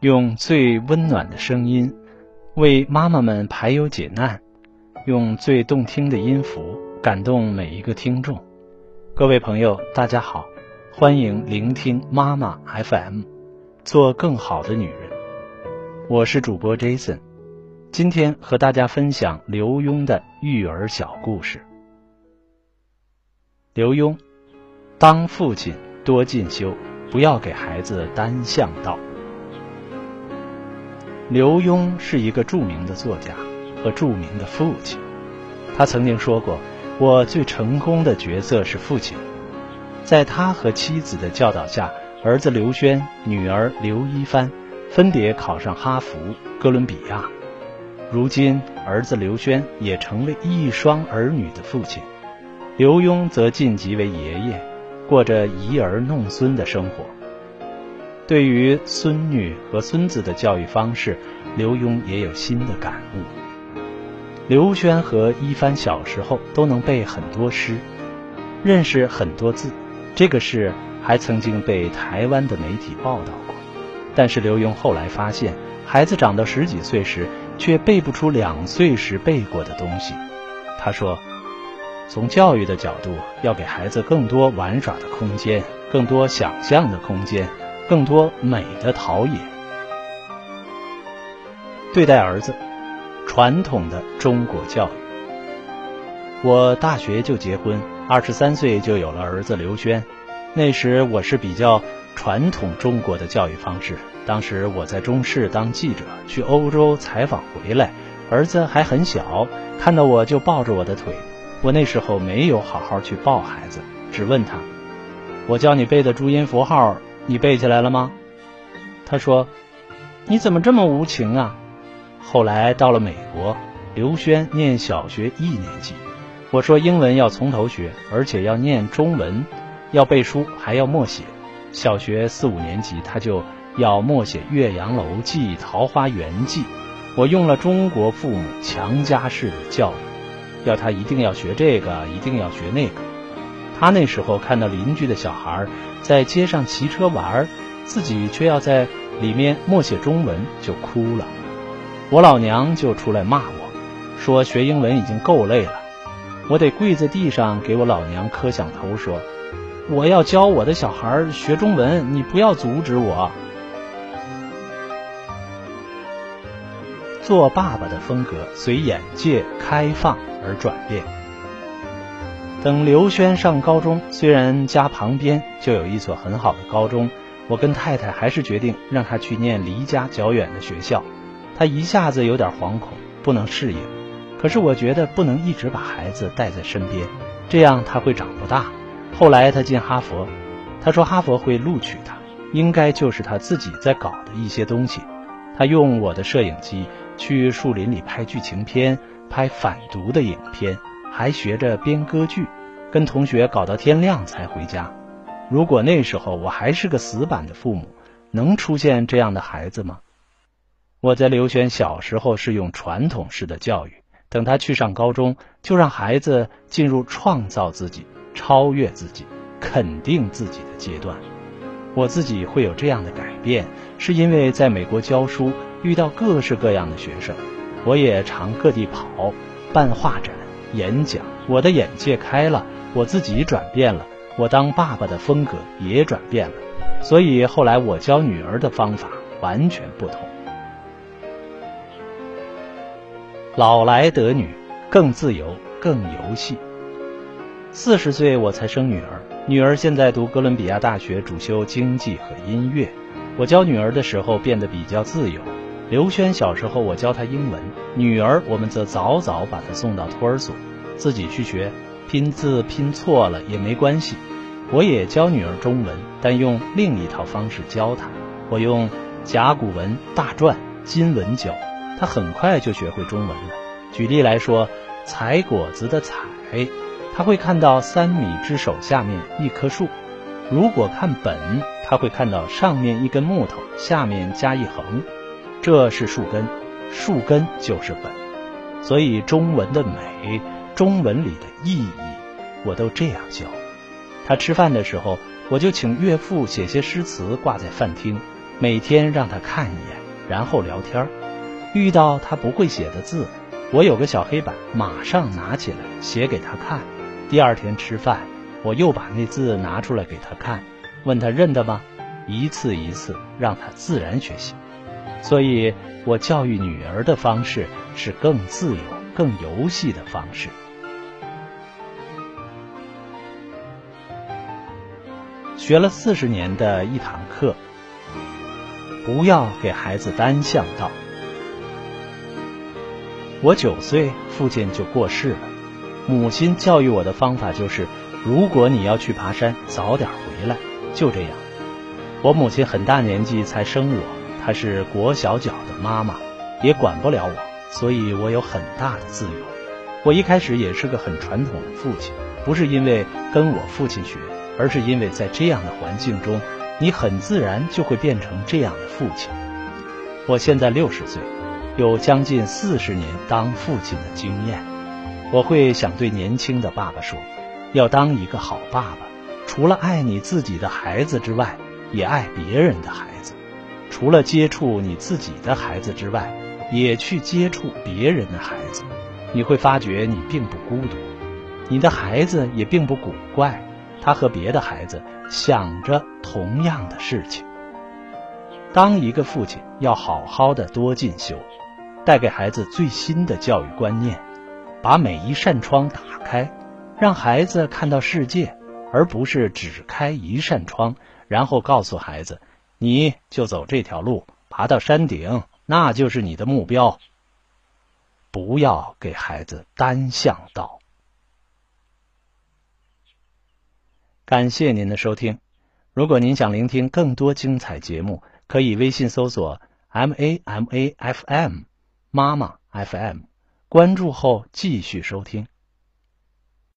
用最温暖的声音为妈妈们排忧解难，用最动听的音符感动每一个听众。各位朋友，大家好，欢迎聆听妈妈 FM，做更好的女人。我是主播 Jason，今天和大家分享刘墉的育儿小故事。刘墉，当父亲多进修，不要给孩子单向道。刘墉是一个著名的作家和著名的父亲，他曾经说过：“我最成功的角色是父亲。”在他和妻子的教导下，儿子刘轩、女儿刘一帆分别考上哈佛、哥伦比亚。如今，儿子刘轩也成为一双儿女的父亲，刘墉则晋级为爷爷，过着遗儿弄孙的生活。对于孙女和孙子的教育方式，刘墉也有新的感悟。刘轩和一帆小时候都能背很多诗，认识很多字，这个事还曾经被台湾的媒体报道过。但是刘墉后来发现，孩子长到十几岁时，却背不出两岁时背过的东西。他说：“从教育的角度，要给孩子更多玩耍的空间，更多想象的空间。”更多美的陶冶，对待儿子，传统的中国教育。我大学就结婚，二十三岁就有了儿子刘轩。那时我是比较传统中国的教育方式。当时我在中视当记者，去欧洲采访回来，儿子还很小，看到我就抱着我的腿。我那时候没有好好去抱孩子，只问他：“我教你背的注音符号。”你背起来了吗？他说：“你怎么这么无情啊？”后来到了美国，刘轩念小学一年级，我说英文要从头学，而且要念中文，要背书，还要默写。小学四五年级他就要默写《岳阳楼记》《桃花源记》，我用了中国父母强加式的教育，要他一定要学这个，一定要学那个。他那时候看到邻居的小孩在街上骑车玩，自己却要在里面默写中文，就哭了。我老娘就出来骂我，说学英文已经够累了，我得跪在地上给我老娘磕响头，说我要教我的小孩学中文，你不要阻止我。做爸爸的风格随眼界开放而转变。等刘轩上高中，虽然家旁边就有一所很好的高中，我跟太太还是决定让他去念离家较远的学校。他一下子有点惶恐，不能适应。可是我觉得不能一直把孩子带在身边，这样他会长不大。后来他进哈佛，他说哈佛会录取他，应该就是他自己在搞的一些东西。他用我的摄影机去树林里拍剧情片，拍反毒的影片。还学着编歌剧，跟同学搞到天亮才回家。如果那时候我还是个死板的父母，能出现这样的孩子吗？我在刘轩小时候是用传统式的教育，等他去上高中，就让孩子进入创造自己、超越自己、肯定自己的阶段。我自己会有这样的改变，是因为在美国教书，遇到各式各样的学生，我也常各地跑，办画展。演讲，我的眼界开了，我自己转变了，我当爸爸的风格也转变了，所以后来我教女儿的方法完全不同。老来得女，更自由，更游戏。四十岁我才生女儿，女儿现在读哥伦比亚大学，主修经济和音乐。我教女儿的时候变得比较自由。刘轩小时候，我教他英文；女儿，我们则早早把她送到托儿所，自己去学拼字，拼错了也没关系。我也教女儿中文，但用另一套方式教她。我用甲骨文、大篆、金文教，她很快就学会中文了。举例来说，采果子的“采”，他会看到三米之手下面一棵树；如果看本，他会看到上面一根木头，下面加一横。这是树根，树根就是本，所以中文的美，中文里的意义，我都这样教。他吃饭的时候，我就请岳父写些诗词挂在饭厅，每天让他看一眼，然后聊天。遇到他不会写的字，我有个小黑板，马上拿起来写给他看。第二天吃饭，我又把那字拿出来给他看，问他认得吗？一次一次让他自然学习。所以，我教育女儿的方式是更自由、更游戏的方式。学了四十年的一堂课，不要给孩子单向道。我九岁，父亲就过世了。母亲教育我的方法就是：如果你要去爬山，早点回来。就这样。我母亲很大年纪才生我，她是裹小脚的妈妈，也管不了我，所以我有很大的自由。我一开始也是个很传统的父亲，不是因为跟我父亲学。而是因为在这样的环境中，你很自然就会变成这样的父亲。我现在六十岁，有将近四十年当父亲的经验。我会想对年轻的爸爸说：要当一个好爸爸，除了爱你自己的孩子之外，也爱别人的孩子；除了接触你自己的孩子之外，也去接触别人的孩子。你会发觉你并不孤独，你的孩子也并不古怪。他和别的孩子想着同样的事情。当一个父亲，要好好的多进修，带给孩子最新的教育观念，把每一扇窗打开，让孩子看到世界，而不是只开一扇窗，然后告诉孩子，你就走这条路，爬到山顶，那就是你的目标。不要给孩子单向道。感谢您的收听。如果您想聆听更多精彩节目，可以微信搜索 “m a m a f m” 妈妈 FM，关注后继续收听。